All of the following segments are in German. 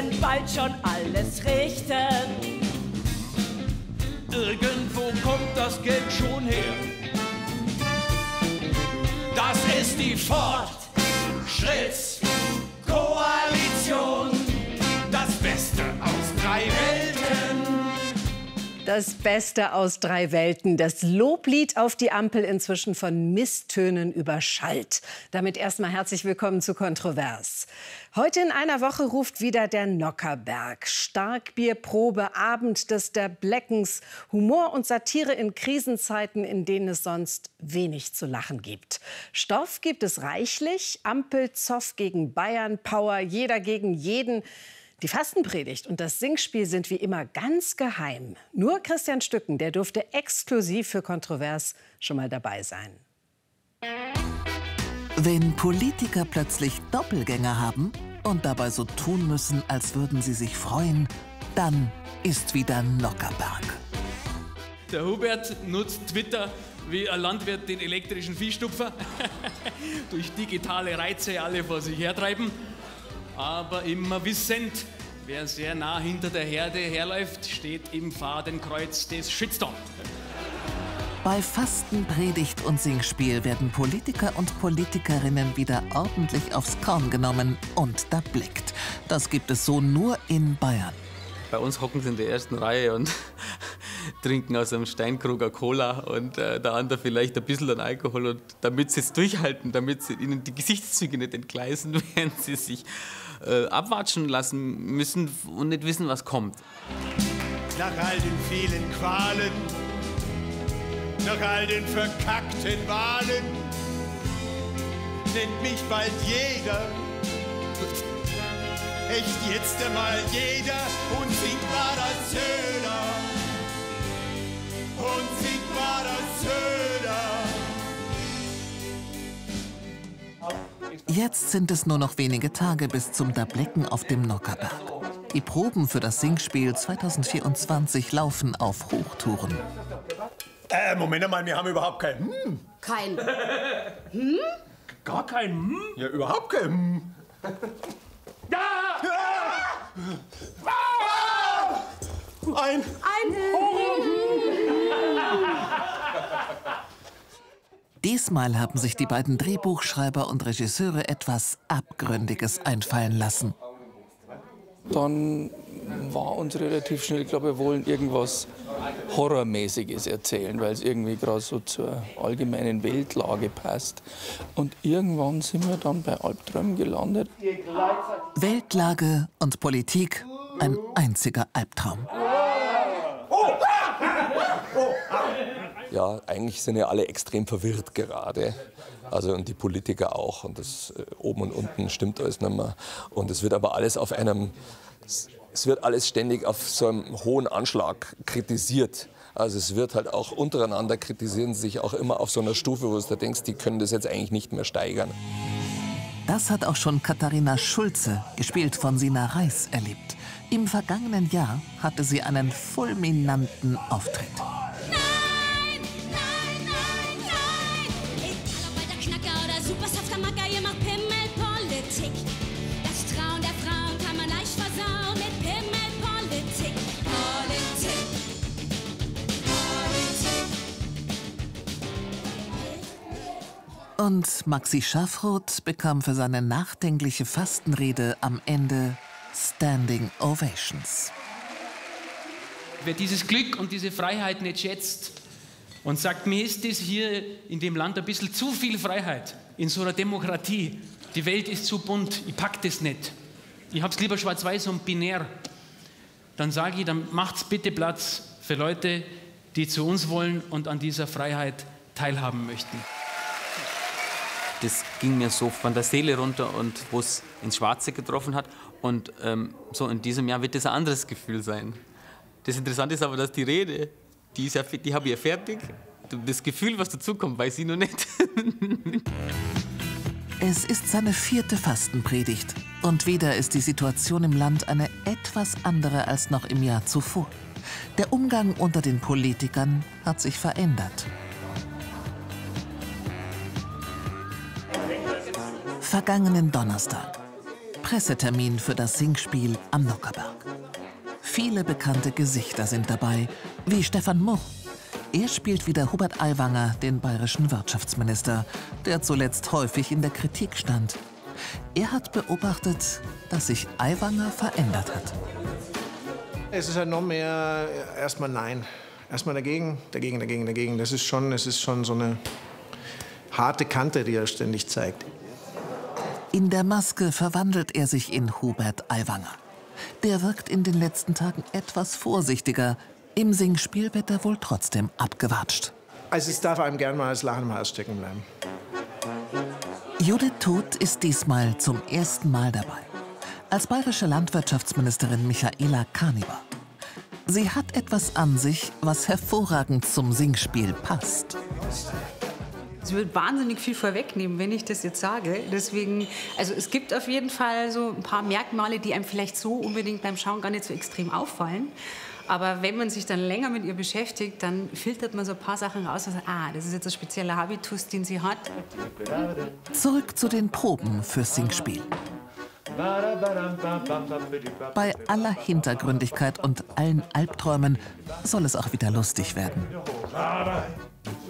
werden bald schon alles richten. Irgendwo kommt das Geld schon her. Das ist die Fortschrittskoalition. Das Beste aus drei Welten. Das Loblied auf die Ampel inzwischen von Misstönen überschallt. Damit erstmal herzlich willkommen zu Kontrovers. Heute in einer Woche ruft wieder der Nockerberg. Starkbierprobe, Abend des der Bleckens. Humor und Satire in Krisenzeiten, in denen es sonst wenig zu lachen gibt. Stoff gibt es reichlich. Ampel, Zoff gegen Bayern, Power, jeder gegen jeden. Die Fastenpredigt und das Singspiel sind wie immer ganz geheim. Nur Christian Stücken, der durfte exklusiv für Kontrovers schon mal dabei sein. Wenn Politiker plötzlich Doppelgänger haben und dabei so tun müssen, als würden sie sich freuen, dann ist wieder Nockerberg. Der Hubert nutzt Twitter wie ein Landwirt den elektrischen Viehstupfer. Durch digitale Reize alle vor sich hertreiben aber immer wissend, wer sehr nah hinter der Herde herläuft, steht im Fadenkreuz des Shitstorm. Bei Fastenpredigt und Singspiel werden Politiker und Politikerinnen wieder ordentlich aufs Korn genommen und da blickt. Das gibt es so nur in Bayern. Bei uns hocken sie in der ersten Reihe und trinken aus einem Steinkruger Cola und äh, der andere vielleicht ein bisschen an Alkohol. Und damit sie es durchhalten, damit sie ihnen die Gesichtszüge nicht entgleisen, werden sie sich äh, abwatschen lassen müssen und nicht wissen, was kommt. Nach all den vielen Qualen, nach all den verkackten Wahlen, nennt mich bald jeder. Echt jetzt einmal jeder unsinkbarer Söder. Unsinkbarer Jetzt sind es nur noch wenige Tage bis zum Dablecken auf dem Nockerberg. Die Proben für das Singspiel 2024 laufen auf Hochtouren. Äh, Moment mal, wir haben überhaupt kein Hm. Kein. Gar kein Hm? Ja, überhaupt kein Hm. Ja! Ah! Ein. Ein. Diesmal haben sich die beiden Drehbuchschreiber und Regisseure etwas Abgründiges einfallen lassen. Dann war uns relativ schnell, glaube wir wollen irgendwas Horrormäßiges erzählen, weil es irgendwie gerade so zur allgemeinen Weltlage passt. Und irgendwann sind wir dann bei Albträumen gelandet. Weltlage und Politik, ein einziger Albtraum. Ja, eigentlich sind ja alle extrem verwirrt gerade. Also und die Politiker auch. Und das äh, oben und unten stimmt alles nicht mehr. Und es wird aber alles auf einem, es wird alles ständig auf so einem hohen Anschlag kritisiert. Also es wird halt auch untereinander kritisieren sie sich auch immer auf so einer Stufe, wo du denkst, die können das jetzt eigentlich nicht mehr steigern. Das hat auch schon Katharina Schulze, gespielt von Sina Reis, erlebt. Im vergangenen Jahr hatte sie einen fulminanten Auftritt. Und Maxi Schaffroth bekam für seine nachdenkliche Fastenrede am Ende Standing Ovations. Wer dieses Glück und diese Freiheit nicht schätzt und sagt, mir ist das hier in dem Land ein bisschen zu viel Freiheit, in so einer Demokratie, die Welt ist zu bunt, ich pack das nicht. Ich hab's lieber schwarz-weiß und binär. Dann sage ich, dann macht's bitte Platz für Leute, die zu uns wollen und an dieser Freiheit teilhaben möchten. Das ging mir so von der Seele runter und wo es ins Schwarze getroffen hat. Und ähm, so in diesem Jahr wird das ein anderes Gefühl sein. Das Interessante ist aber, dass die Rede, die, ja, die habe ich ja fertig. Das Gefühl, was dazukommt, weiß ich noch nicht. Es ist seine vierte Fastenpredigt. Und wieder ist die Situation im Land eine etwas andere als noch im Jahr zuvor. Der Umgang unter den Politikern hat sich verändert. Vergangenen Donnerstag. Pressetermin für das Singspiel am Nockerberg. Viele bekannte Gesichter sind dabei, wie Stefan Much. Er spielt wieder Hubert Aiwanger, den bayerischen Wirtschaftsminister, der zuletzt häufig in der Kritik stand. Er hat beobachtet, dass sich Aiwanger verändert hat. Es ist halt noch mehr erstmal Nein. Erstmal dagegen, dagegen, dagegen, dagegen. Das ist schon, es ist schon so eine harte Kante, die er ständig zeigt. In der Maske verwandelt er sich in Hubert Aiwanger. Der wirkt in den letzten Tagen etwas vorsichtiger. Im Singspiel wird er wohl trotzdem abgewatscht. Also es darf einem gern mal das Lachen im Hals stecken bleiben. Judith Todt ist diesmal zum ersten Mal dabei. Als bayerische Landwirtschaftsministerin Michaela Kaniber. Sie hat etwas an sich, was hervorragend zum Singspiel passt. Es wird wahnsinnig viel vorwegnehmen, wenn ich das jetzt sage. Deswegen, also es gibt auf jeden Fall so ein paar Merkmale, die einem vielleicht so unbedingt beim Schauen gar nicht so extrem auffallen. Aber wenn man sich dann länger mit ihr beschäftigt, dann filtert man so ein paar Sachen raus und sagt, ah, das ist jetzt ein spezieller Habitus, den sie hat. Zurück zu den Proben fürs Singspiel. Bei aller Hintergründigkeit und allen Albträumen soll es auch wieder lustig werden.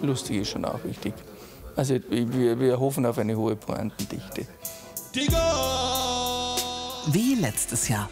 Lustig ist schon auch wichtig. Also wir, wir hoffen auf eine hohe Pointendichte. Wie letztes Jahr.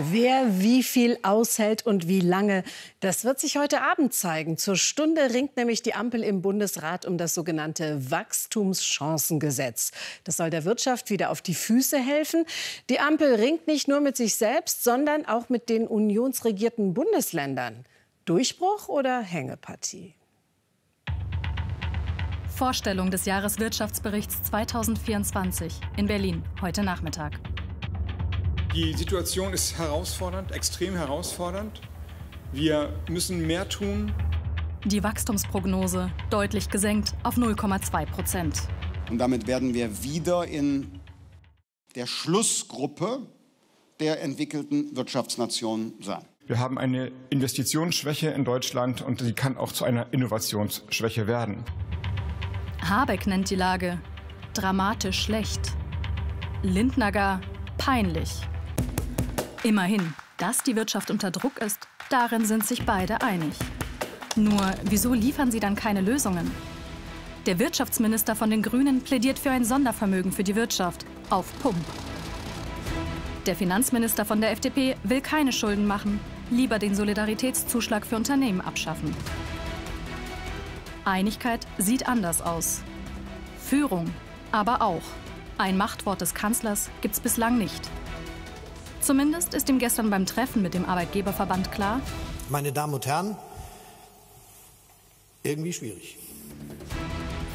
Wer wie viel aushält und wie lange, das wird sich heute Abend zeigen. Zur Stunde ringt nämlich die Ampel im Bundesrat um das sogenannte Wachstumschancengesetz. Das soll der Wirtschaft wieder auf die Füße helfen. Die Ampel ringt nicht nur mit sich selbst, sondern auch mit den unionsregierten Bundesländern. Durchbruch oder Hängepartie? Vorstellung des Jahreswirtschaftsberichts 2024 in Berlin heute Nachmittag. Die Situation ist herausfordernd, extrem herausfordernd. Wir müssen mehr tun. Die Wachstumsprognose deutlich gesenkt auf 0,2 Prozent. Und damit werden wir wieder in der Schlussgruppe der entwickelten Wirtschaftsnationen sein. Wir haben eine Investitionsschwäche in Deutschland und sie kann auch zu einer Innovationsschwäche werden. Habeck nennt die Lage dramatisch schlecht. Lindner gar peinlich. Immerhin, dass die Wirtschaft unter Druck ist, darin sind sich beide einig. Nur, wieso liefern sie dann keine Lösungen? Der Wirtschaftsminister von den Grünen plädiert für ein Sondervermögen für die Wirtschaft auf Pump. Der Finanzminister von der FDP will keine Schulden machen, lieber den Solidaritätszuschlag für Unternehmen abschaffen. Einigkeit sieht anders aus. Führung aber auch. Ein Machtwort des Kanzlers gibt's bislang nicht. Zumindest ist ihm gestern beim Treffen mit dem Arbeitgeberverband klar, Meine Damen und Herren, irgendwie schwierig.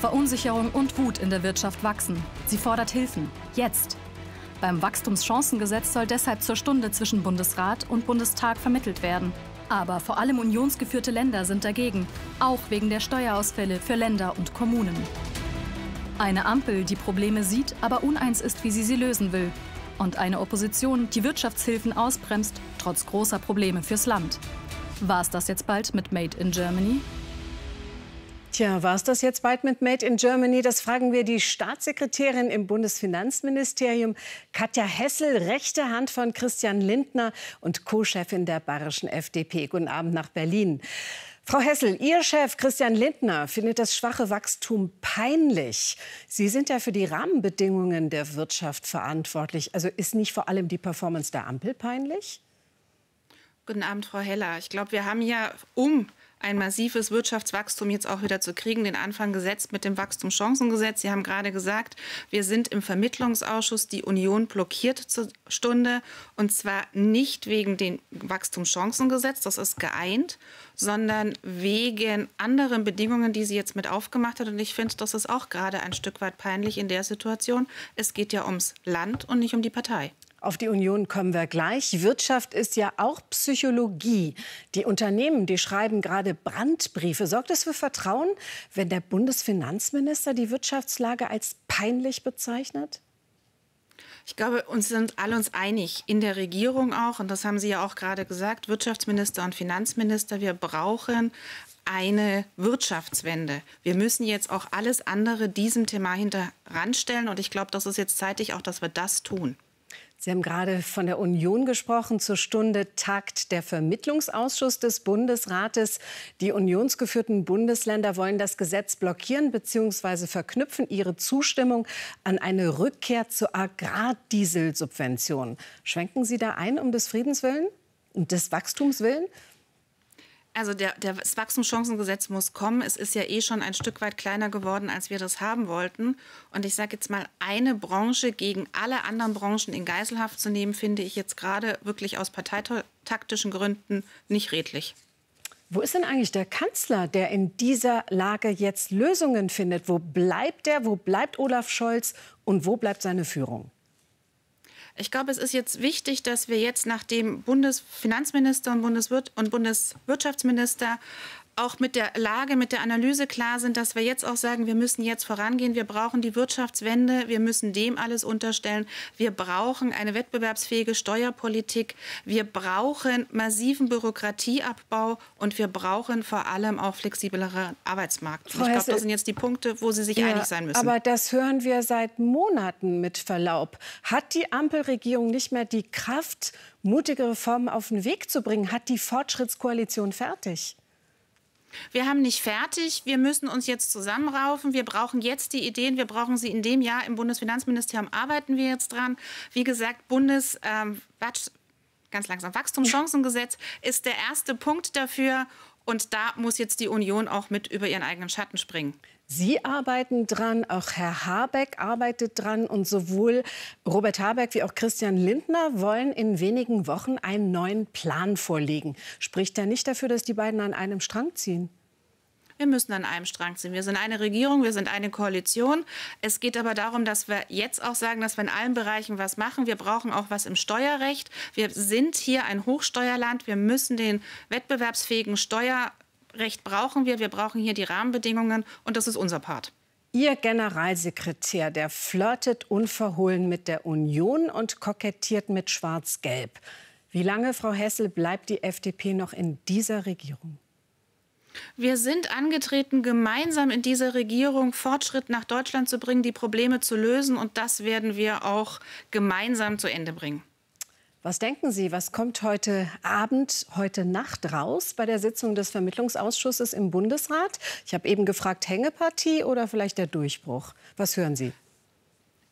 Verunsicherung und Wut in der Wirtschaft wachsen. Sie fordert Hilfen. Jetzt. Beim Wachstumschancengesetz soll deshalb zur Stunde zwischen Bundesrat und Bundestag vermittelt werden. Aber vor allem unionsgeführte Länder sind dagegen, auch wegen der Steuerausfälle für Länder und Kommunen. Eine Ampel, die Probleme sieht, aber uneins ist, wie sie sie lösen will. Und eine Opposition, die Wirtschaftshilfen ausbremst, trotz großer Probleme fürs Land. War es das jetzt bald mit Made in Germany? Tja, war es das jetzt bald mit Made in Germany? Das fragen wir die Staatssekretärin im Bundesfinanzministerium, Katja Hessel, rechte Hand von Christian Lindner und Co-Chefin der bayerischen FDP. Guten Abend nach Berlin. Frau Hessel, Ihr Chef Christian Lindner findet das schwache Wachstum peinlich. Sie sind ja für die Rahmenbedingungen der Wirtschaft verantwortlich. Also ist nicht vor allem die Performance der Ampel peinlich? Guten Abend, Frau Heller. Ich glaube, wir haben ja, um ein massives Wirtschaftswachstum jetzt auch wieder zu kriegen, den Anfang gesetzt mit dem Wachstumschancengesetz. Sie haben gerade gesagt, wir sind im Vermittlungsausschuss, die Union blockiert zur Stunde und zwar nicht wegen dem Wachstumschancengesetz, das ist geeint, sondern wegen anderen Bedingungen, die sie jetzt mit aufgemacht hat. Und ich finde, das ist auch gerade ein Stück weit peinlich in der Situation. Es geht ja ums Land und nicht um die Partei. Auf die Union kommen wir gleich. Wirtschaft ist ja auch Psychologie. Die Unternehmen, die schreiben gerade Brandbriefe. Sorgt es für Vertrauen, wenn der Bundesfinanzminister die Wirtschaftslage als peinlich bezeichnet? Ich glaube, uns sind alle uns einig, in der Regierung auch, und das haben Sie ja auch gerade gesagt, Wirtschaftsminister und Finanzminister, wir brauchen eine Wirtschaftswende. Wir müssen jetzt auch alles andere diesem Thema hinteranstellen und ich glaube, das ist jetzt zeitig auch, dass wir das tun. Sie haben gerade von der Union gesprochen. Zur Stunde tagt der Vermittlungsausschuss des Bundesrates. Die unionsgeführten Bundesländer wollen das Gesetz blockieren bzw. verknüpfen ihre Zustimmung an eine Rückkehr zur Agrardieselsubvention. Schwenken Sie da ein um des Friedens willen und des Wachstums willen? Also der, der, das Wachstumschancengesetz muss kommen. Es ist ja eh schon ein Stück weit kleiner geworden, als wir das haben wollten. Und ich sage jetzt mal, eine Branche gegen alle anderen Branchen in Geiselhaft zu nehmen, finde ich jetzt gerade wirklich aus parteitaktischen Gründen nicht redlich. Wo ist denn eigentlich der Kanzler, der in dieser Lage jetzt Lösungen findet? Wo bleibt er? Wo bleibt Olaf Scholz? Und wo bleibt seine Führung? Ich glaube, es ist jetzt wichtig, dass wir jetzt, nachdem Bundesfinanzminister und, Bundeswirt und Bundeswirtschaftsminister auch mit der Lage, mit der Analyse klar sind, dass wir jetzt auch sagen, wir müssen jetzt vorangehen, wir brauchen die Wirtschaftswende, wir müssen dem alles unterstellen, wir brauchen eine wettbewerbsfähige Steuerpolitik, wir brauchen massiven Bürokratieabbau und wir brauchen vor allem auch flexibleren Arbeitsmarkt. Ich glaube, das sind jetzt die Punkte, wo Sie sich ja, einig sein müssen. Aber das hören wir seit Monaten mit Verlaub. Hat die Ampelregierung nicht mehr die Kraft, mutige Reformen auf den Weg zu bringen? Hat die Fortschrittskoalition fertig? Wir haben nicht fertig. Wir müssen uns jetzt zusammenraufen. Wir brauchen jetzt die Ideen. Wir brauchen sie in dem Jahr. Im Bundesfinanzministerium arbeiten wir jetzt dran. Wie gesagt, Bundes, ähm, ganz langsam, Wachstumschancengesetz ist der erste Punkt dafür. Und da muss jetzt die Union auch mit über ihren eigenen Schatten springen. Sie arbeiten dran, auch Herr Habeck arbeitet dran und sowohl Robert Habeck wie auch Christian Lindner wollen in wenigen Wochen einen neuen Plan vorlegen. Spricht er nicht dafür, dass die beiden an einem Strang ziehen? Wir müssen an einem Strang ziehen. Wir sind eine Regierung, wir sind eine Koalition. Es geht aber darum, dass wir jetzt auch sagen, dass wir in allen Bereichen was machen. Wir brauchen auch was im Steuerrecht. Wir sind hier ein Hochsteuerland. Wir müssen den wettbewerbsfähigen Steuerrecht brauchen wir. Wir brauchen hier die Rahmenbedingungen und das ist unser Part. Ihr Generalsekretär, der flirtet unverhohlen mit der Union und kokettiert mit Schwarz-Gelb. Wie lange, Frau Hessel, bleibt die FDP noch in dieser Regierung? Wir sind angetreten, gemeinsam in dieser Regierung Fortschritt nach Deutschland zu bringen, die Probleme zu lösen. Und das werden wir auch gemeinsam zu Ende bringen. Was denken Sie, was kommt heute Abend, heute Nacht raus bei der Sitzung des Vermittlungsausschusses im Bundesrat? Ich habe eben gefragt, Hängepartie oder vielleicht der Durchbruch? Was hören Sie?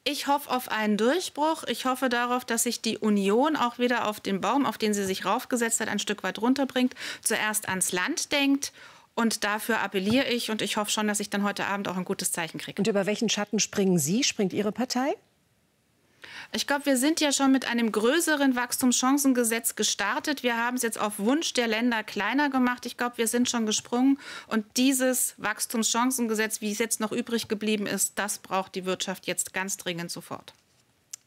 Ich hoffe auf einen Durchbruch. Ich hoffe darauf, dass sich die Union auch wieder auf den Baum, auf den sie sich raufgesetzt hat, ein Stück weit runterbringt, zuerst ans Land denkt. Und dafür appelliere ich und ich hoffe schon, dass ich dann heute Abend auch ein gutes Zeichen kriege. Und über welchen Schatten springen Sie? Springt Ihre Partei? Ich glaube, wir sind ja schon mit einem größeren Wachstumschancengesetz gestartet. Wir haben es jetzt auf Wunsch der Länder kleiner gemacht. Ich glaube, wir sind schon gesprungen. Und dieses Wachstumschancengesetz, wie es jetzt noch übrig geblieben ist, das braucht die Wirtschaft jetzt ganz dringend sofort.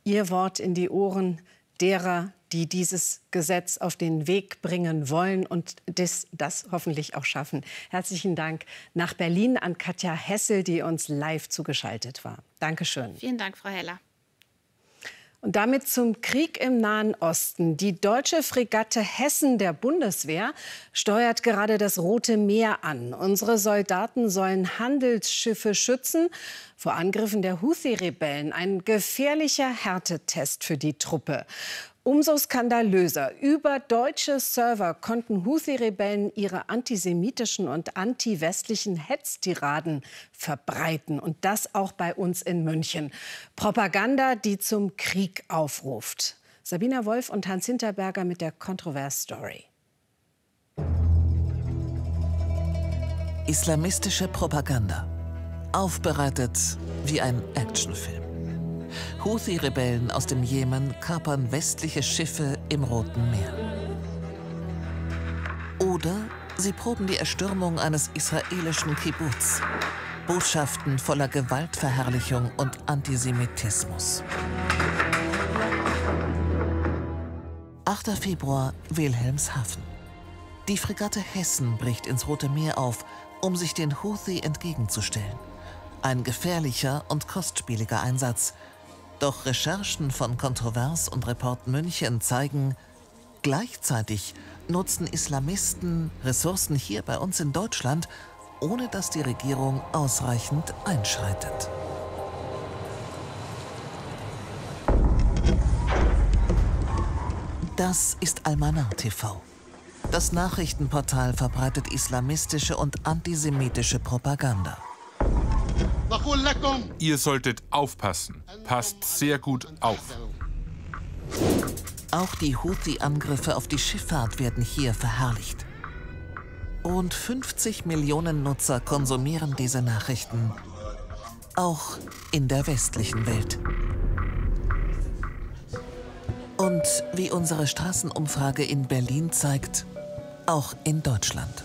Ihr Wort in die Ohren derer, die dieses Gesetz auf den Weg bringen wollen und das, das, hoffentlich auch schaffen. Herzlichen Dank nach Berlin an Katja Hessel, die uns live zugeschaltet war. Dankeschön. Vielen Dank, Frau Heller. Und damit zum Krieg im Nahen Osten. Die deutsche Fregatte Hessen der Bundeswehr steuert gerade das Rote Meer an. Unsere Soldaten sollen Handelsschiffe schützen vor Angriffen der Houthi-Rebellen. Ein gefährlicher Härtetest für die Truppe. Umso skandalöser. Über deutsche Server konnten Houthi-Rebellen ihre antisemitischen und anti-westlichen Hetztiraden verbreiten. Und das auch bei uns in München. Propaganda, die zum Krieg aufruft. Sabina Wolf und Hans Hinterberger mit der Kontrovers-Story. Islamistische Propaganda. Aufbereitet wie ein Actionfilm. Houthi-Rebellen aus dem Jemen kapern westliche Schiffe im Roten Meer. Oder sie proben die Erstürmung eines israelischen Kibbutz. Botschaften voller Gewaltverherrlichung und Antisemitismus. 8. Februar, Wilhelmshaven. Die Fregatte Hessen bricht ins Rote Meer auf, um sich den Houthi entgegenzustellen. Ein gefährlicher und kostspieliger Einsatz – Doch Recherchen von Kontrovers und Report München zeigen, gleichzeitig nutzen Islamisten Ressourcen hier bei uns in Deutschland, ohne dass die Regierung ausreichend einschreitet. Das ist Almanar TV. Das Nachrichtenportal verbreitet islamistische und antisemitische Propaganda. Ihr solltet aufpassen. Passt sehr gut auf. Auch die Houthi-Angriffe auf die Schifffahrt werden hier verherrlicht. Rund 50 Millionen Nutzer konsumieren diese Nachrichten. Auch in der westlichen Welt. Und wie unsere Straßenumfrage in Berlin zeigt, auch in Deutschland.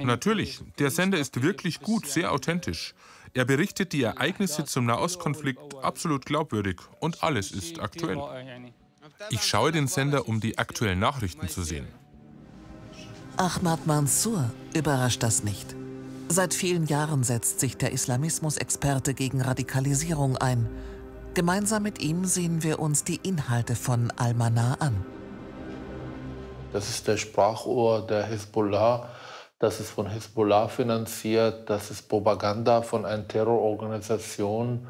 Natürlich, der Sender ist wirklich gut, sehr authentisch. Er berichtet die Ereignisse zum Nahostkonflikt absolut glaubwürdig und alles ist aktuell. Ich schaue den Sender, um die aktuellen Nachrichten zu sehen. Ahmad Mansour überrascht das nicht. Seit vielen Jahren setzt sich der Islamismusexperte gegen Radikalisierung ein. Gemeinsam mit ihm sehen wir uns die Inhalte von Al-Manar an. Das ist der Sprachrohr der Hezbollah. Das ist von Hezbollah finanziert. Das ist Propaganda von einer Terrororganisation.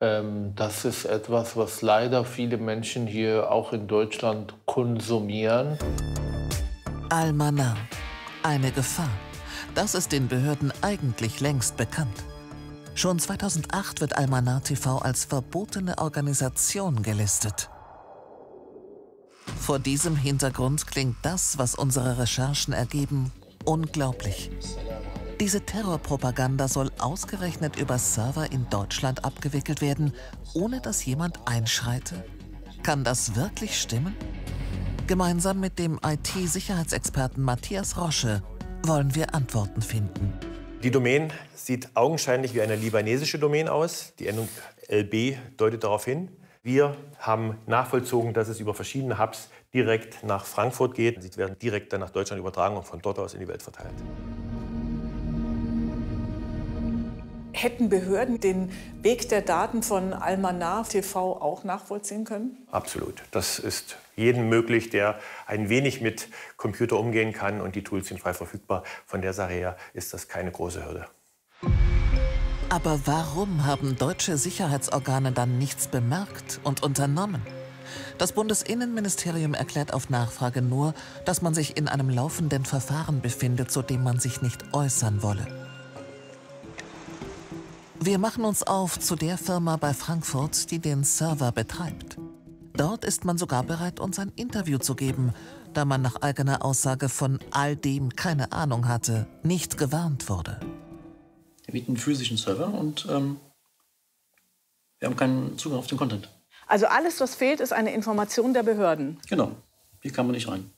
Ähm, das ist etwas, was leider viele Menschen hier auch in Deutschland konsumieren. Al-Manar, eine Gefahr. Das ist den Behörden eigentlich längst bekannt. Schon 2008 wird Al-Manar TV als verbotene Organisation gelistet. Vor diesem Hintergrund klingt das, was unsere Recherchen ergeben, unglaublich. Diese Terrorpropaganda soll ausgerechnet über Server in Deutschland abgewickelt werden, ohne dass jemand einschreite? Kann das wirklich stimmen? Gemeinsam mit dem IT-Sicherheitsexperten Matthias Rosche wollen wir Antworten finden. Die Domain sieht augenscheinlich wie eine libanesische Domain aus. Die Endung LB deutet darauf hin. Wir haben nachvollzogen, dass es über verschiedene Hubs direkt nach Frankfurt geht. Sie werden direkt dann nach Deutschland übertragen und von dort aus in die Welt verteilt. Hätten Behörden den Weg der Daten von Almanar TV auch nachvollziehen können? Absolut. Das ist jedem möglich, der ein wenig mit Computer umgehen kann und die Tools sind frei verfügbar. Von der Sache her ist das keine große Hürde. Aber warum haben deutsche Sicherheitsorgane dann nichts bemerkt und unternommen? Das Bundesinnenministerium erklärt auf Nachfrage nur, dass man sich in einem laufenden Verfahren befindet, zu dem man sich nicht äußern wolle. Wir machen uns auf zu der Firma bei Frankfurt, die den Server betreibt. Dort ist man sogar bereit, uns ein Interview zu geben, da man nach eigener Aussage von all dem keine Ahnung hatte, nicht gewarnt wurde. Wir bieten einen physischen Server und ähm, wir haben keinen Zugang auf den Content. Also alles, was fehlt, ist eine Information der Behörden. Genau, hier kam man nicht rein.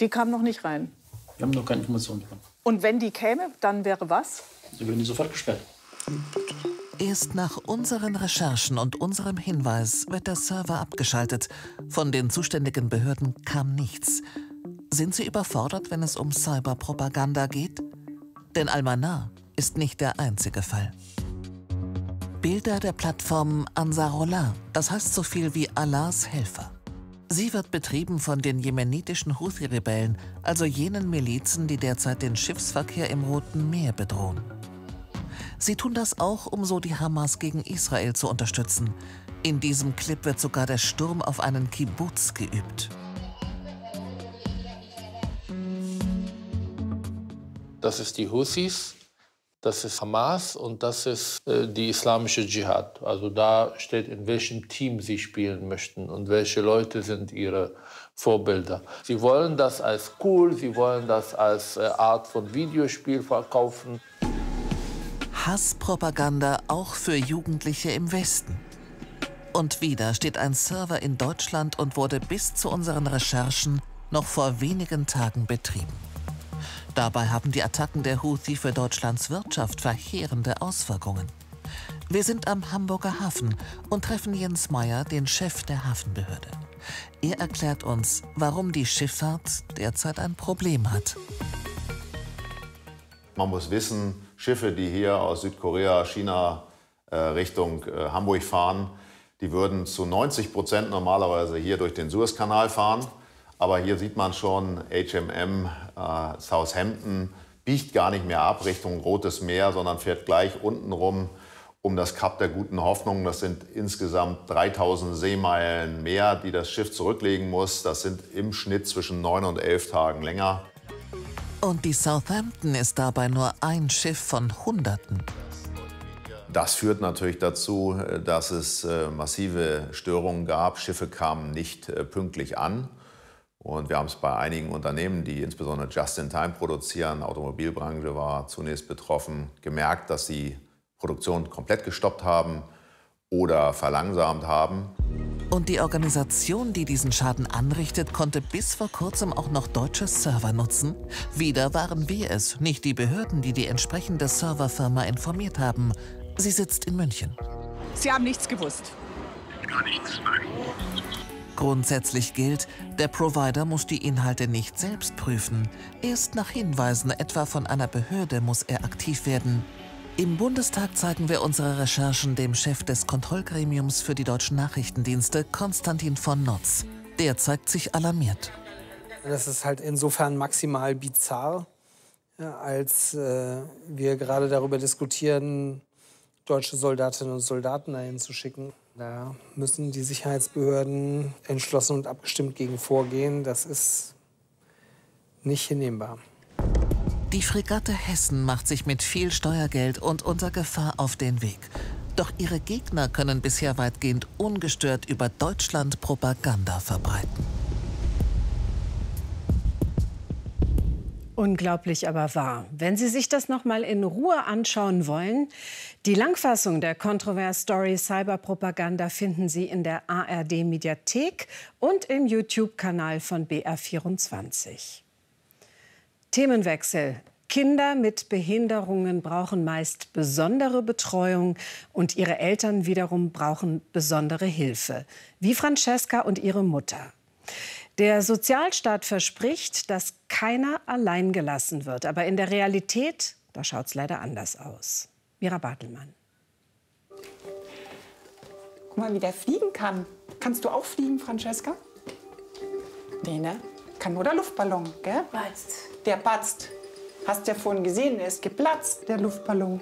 Die kam noch nicht rein. Wir haben noch keine Informationen bekommen. Und wenn die käme, dann wäre was? Sie würden die sofort gesperrt. Erst nach unseren Recherchen und unserem Hinweis wird der Server abgeschaltet. Von den zuständigen Behörden kam nichts. Sind sie überfordert, wenn es um Cyberpropaganda geht? Denn Almanar ist nicht der einzige Fall. Bilder der Plattform Ansarullah, das heißt so viel wie Allahs Helfer. Sie wird betrieben von den jemenitischen Houthi-Rebellen, also jenen Milizen, die derzeit den Schiffsverkehr im Roten Meer bedrohen. Sie tun das auch, um so die Hamas gegen Israel zu unterstützen. In diesem Clip wird sogar der Sturm auf einen Kibbutz geübt. Das ist die Houthis, das ist Hamas und das ist äh, die islamische Dschihad. Also da steht, in welchem Team sie spielen möchten und welche Leute sind ihre Vorbilder. Sie wollen das als cool, sie wollen das als äh, Art von Videospiel verkaufen. Hasspropaganda auch für Jugendliche im Westen. Und wieder steht ein Server in Deutschland und wurde bis zu unseren Recherchen noch vor wenigen Tagen betrieben. Dabei haben die Attacken der Houthi für Deutschlands Wirtschaft verheerende Auswirkungen. Wir sind am Hamburger Hafen und treffen Jens Meyer, den Chef der Hafenbehörde. Er erklärt uns, warum die Schifffahrt derzeit ein Problem hat. Man muss wissen, Schiffe, die hier aus Südkorea, China äh, Richtung äh, Hamburg fahren, die würden zu 90 Prozent normalerweise hier durch den Suezkanal fahren. Aber hier sieht man schon, HMM äh, Southampton biegt gar nicht mehr ab Richtung Rotes Meer, sondern fährt gleich unten rum um das Kap der Guten Hoffnung. Das sind insgesamt 3000 Seemeilen mehr, die das Schiff zurücklegen muss. Das sind im Schnitt zwischen neun und elf Tagen länger. Und die Southampton ist dabei nur ein Schiff von Hunderten. Das führt natürlich dazu, dass es äh, massive Störungen gab. Schiffe kamen nicht äh, pünktlich an. Und wir haben es bei einigen Unternehmen, die insbesondere Just-in-Time produzieren, Automobilbranche war zunächst betroffen, gemerkt, dass sie Produktion komplett gestoppt haben oder verlangsamt haben. Und die Organisation, die diesen Schaden anrichtet, konnte bis vor kurzem auch noch deutsche Server nutzen. Wieder waren wir es, nicht die Behörden, die die entsprechende Serverfirma informiert haben. Sie sitzt in München. Sie haben nichts gewusst. Gar nichts, nein. Grundsätzlich gilt, der Provider muss die Inhalte nicht selbst prüfen. Erst nach Hinweisen etwa von einer Behörde muss er aktiv werden. Im Bundestag zeigen wir unsere Recherchen dem Chef des Kontrollgremiums für die deutschen Nachrichtendienste, Konstantin von Notz. Der zeigt sich alarmiert. Das ist halt insofern maximal bizarr, als äh, wir gerade darüber diskutieren, deutsche Soldatinnen und Soldaten dahin zu schicken. Da müssen die Sicherheitsbehörden entschlossen und abgestimmt gegen vorgehen. Das ist nicht hinnehmbar. Die Fregatte Hessen macht sich mit viel Steuergeld und unter Gefahr auf den Weg. Doch ihre Gegner können bisher weitgehend ungestört über Deutschland Propaganda verbreiten. Unglaublich aber wahr. Wenn Sie sich das noch mal in Ruhe anschauen wollen, die Langfassung der Kontrovers-Story Cyberpropaganda finden Sie in der ARD-Mediathek und im YouTube-Kanal von BR24. Themenwechsel. Kinder mit Behinderungen brauchen meist besondere Betreuung und ihre Eltern wiederum brauchen besondere Hilfe, wie Francesca und ihre Mutter. Der Sozialstaat verspricht, dass keiner allein gelassen wird. Aber in der Realität, da schaut es leider anders aus. Mira Bartelmann. Guck mal, wie der fliegen kann. Kannst du auch fliegen, Francesca? Nee, ne? Kann nur der Luftballon, gell? Batzt. Der batzt. Hast ja vorhin gesehen, er ist geplatzt, der Luftballon.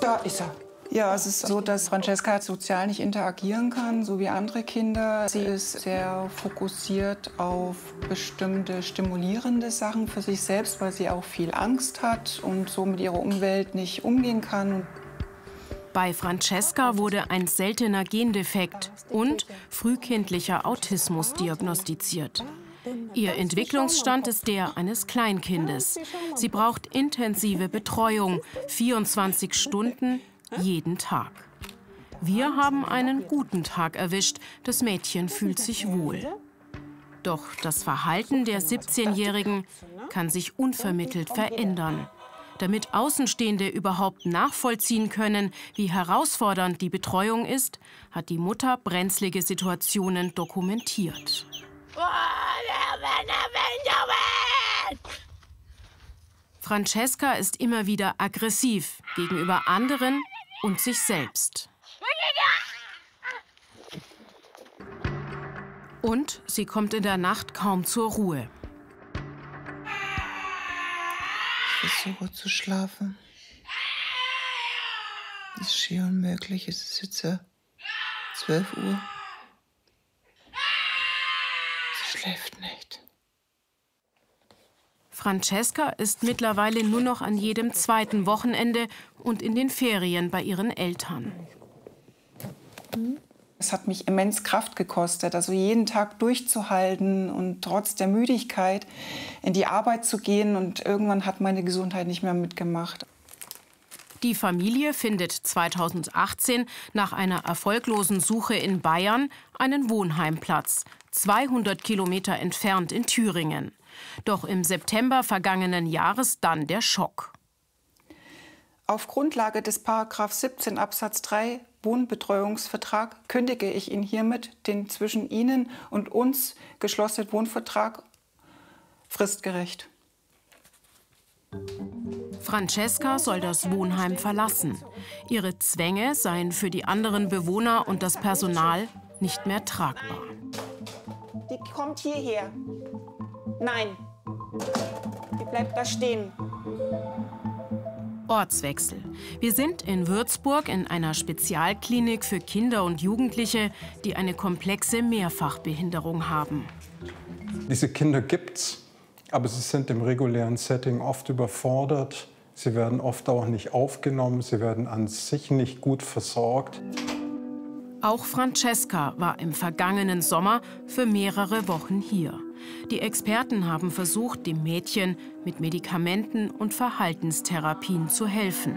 Da ist er. Ja, es ist so, dass Francesca sozial nicht interagieren kann, so wie andere Kinder. Sie ist sehr fokussiert auf bestimmte stimulierende Sachen für sich selbst, weil sie auch viel Angst hat und so mit ihrer Umwelt nicht umgehen kann. Bei Francesca wurde ein seltener Gendefekt und frühkindlicher Autismus diagnostiziert. Ihr Entwicklungsstand ist der eines Kleinkindes. Sie braucht intensive Betreuung, 24 Stunden jeden Tag. Wir haben einen guten Tag erwischt. Das Mädchen fühlt sich wohl. Doch das Verhalten der 17-Jährigen kann sich unvermittelt verändern. Damit Außenstehende überhaupt nachvollziehen können, wie herausfordernd die Betreuung ist, hat die Mutter brenzlige Situationen dokumentiert. Francesca ist immer wieder aggressiv gegenüber anderen und sich selbst. Und sie kommt in der Nacht kaum zur Ruhe. Ich versuche zu schlafen. Das ist schier unmöglich. Es ist jetzt ja 12 Uhr. Sie schläft nicht. Francesca ist mittlerweile nur noch an jedem zweiten Wochenende und in den Ferien bei ihren Eltern. Es hat mich immens Kraft gekostet, also jeden Tag durchzuhalten und trotz der Müdigkeit in die Arbeit zu gehen. Und irgendwann hat meine Gesundheit nicht mehr mitgemacht. Die Familie findet 2018 nach einer erfolglosen Suche in Bayern einen Wohnheimplatz, 200 Kilometer entfernt in Thüringen. Doch im September vergangenen Jahres dann der Schock. Auf Grundlage des Paragraph 17 Absatz 3 Wohnbetreuungsvertrag kündige ich Ihnen hiermit den zwischen Ihnen und uns geschlossenen Wohnvertrag fristgerecht. Francesca soll das Wohnheim verlassen. Ihre Zwänge seien für die anderen Bewohner und das Personal nicht mehr tragbar. Die kommt hierher. Nein. Die bleibt da stehen. Ortswechsel. Wir sind in Würzburg in einer Spezialklinik für Kinder und Jugendliche, die eine komplexe Mehrfachbehinderung haben. Diese Kinder gibt's, aber sie sind im regulären Setting oft überfordert. Sie werden oft auch nicht aufgenommen, sie werden an sich nicht gut versorgt. Auch Francesca war im vergangenen Sommer für mehrere Wochen hier. Die Experten haben versucht, dem Mädchen mit Medikamenten und Verhaltenstherapien zu helfen.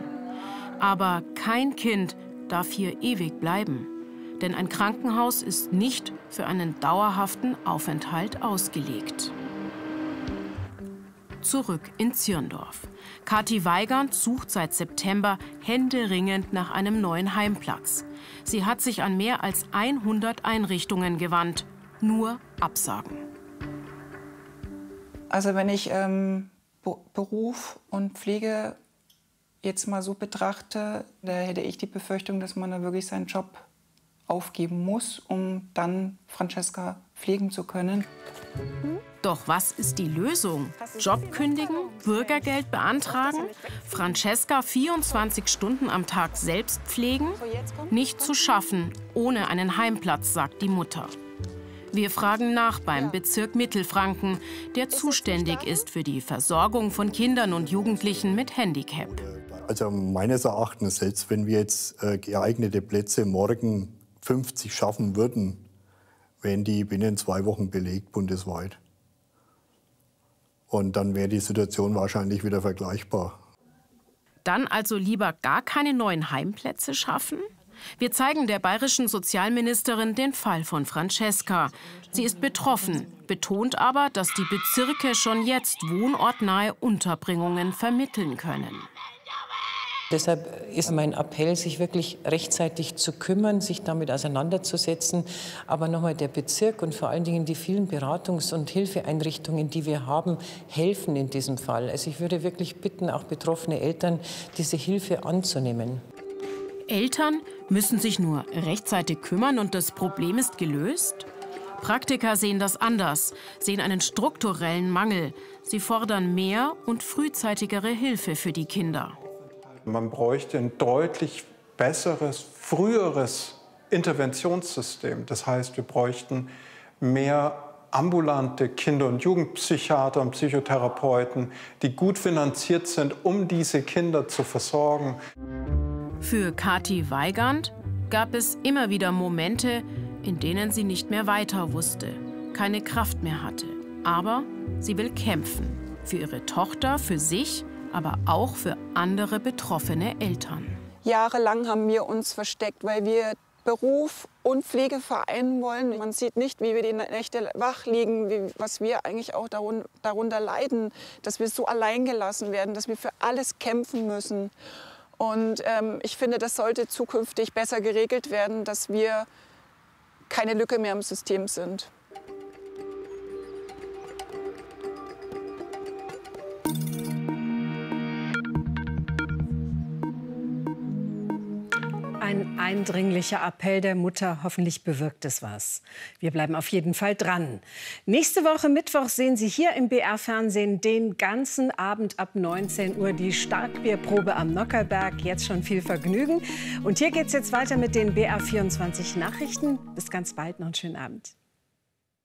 Aber kein Kind darf hier ewig bleiben. Denn ein Krankenhaus ist nicht für einen dauerhaften Aufenthalt ausgelegt. Zurück in Zirndorf. Kathi Weigand sucht seit September händeringend nach einem neuen Heimplatz. Sie hat sich an mehr als 100 Einrichtungen gewandt. Nur Absagen. Also wenn ich ähm, Beruf und Pflege jetzt mal so betrachte, da hätte ich die Befürchtung, dass man da wirklich seinen Job aufgeben muss, um dann Francesca pflegen zu können. Doch was ist die Lösung? Job kündigen? Bürgergeld beantragen? Francesca 24 Stunden am Tag selbst pflegen? Nicht zu schaffen, ohne einen Heimplatz, sagt die Mutter. Wir fragen nach beim Bezirk Mittelfranken, der zuständig ist für die Versorgung von Kindern und Jugendlichen mit Handicap. Also meines Erachtens, selbst wenn wir jetzt äh, geeignete Plätze morgen 50 schaffen würden, wären die binnen zwei Wochen belegt bundesweit. Und dann wäre die Situation wahrscheinlich wieder vergleichbar. Dann also lieber gar keine neuen Heimplätze schaffen? Wir zeigen der bayerischen Sozialministerin den Fall von Francesca. Sie ist betroffen, betont aber, dass die Bezirke schon jetzt wohnortnahe Unterbringungen vermitteln können. Deshalb ist mein Appell, sich wirklich rechtzeitig zu kümmern, sich damit auseinanderzusetzen. Aber nochmal, der Bezirk und vor allen Dingen die vielen Beratungs- und Hilfeeinrichtungen, die wir haben, helfen in diesem Fall. Also ich würde wirklich bitten, auch betroffene Eltern, diese Hilfe anzunehmen. Eltern müssen sich nur rechtzeitig kümmern und das Problem ist gelöst? Praktiker sehen das anders, sehen einen strukturellen Mangel. Sie fordern mehr und frühzeitigere Hilfe für die Kinder. Man bräuchte ein deutlich besseres, früheres Interventionssystem. Das heißt, wir bräuchten mehr ambulante Kinder- und Jugendpsychiater und Psychotherapeuten, die gut finanziert sind, um diese Kinder zu versorgen. Für Kathi Weigand gab es immer wieder Momente, in denen sie nicht mehr weiter wusste, keine Kraft mehr hatte. Aber sie will kämpfen. Für ihre Tochter, für sich, aber auch für andere betroffene Eltern. Jahrelang haben wir uns versteckt, weil wir Beruf und Pflege vereinen wollen. Man sieht nicht, wie wir die Nächte wach liegen, wie, was wir eigentlich auch darunter, darunter leiden, dass wir so allein gelassen werden, dass wir für alles kämpfen müssen. Und ähm, ich finde, das sollte zukünftig besser geregelt werden, dass wir keine Lücke mehr im System sind. Ein eindringlicher Appell der Mutter. Hoffentlich bewirkt es was. Wir bleiben auf jeden Fall dran. Nächste Woche Mittwoch sehen Sie hier im BR-Fernsehen den ganzen Abend ab 19 Uhr die Starkbierprobe am Nockerberg. Jetzt schon viel Vergnügen. Und hier geht es jetzt weiter mit den BR24 Nachrichten. Bis ganz bald noch einen schönen Abend.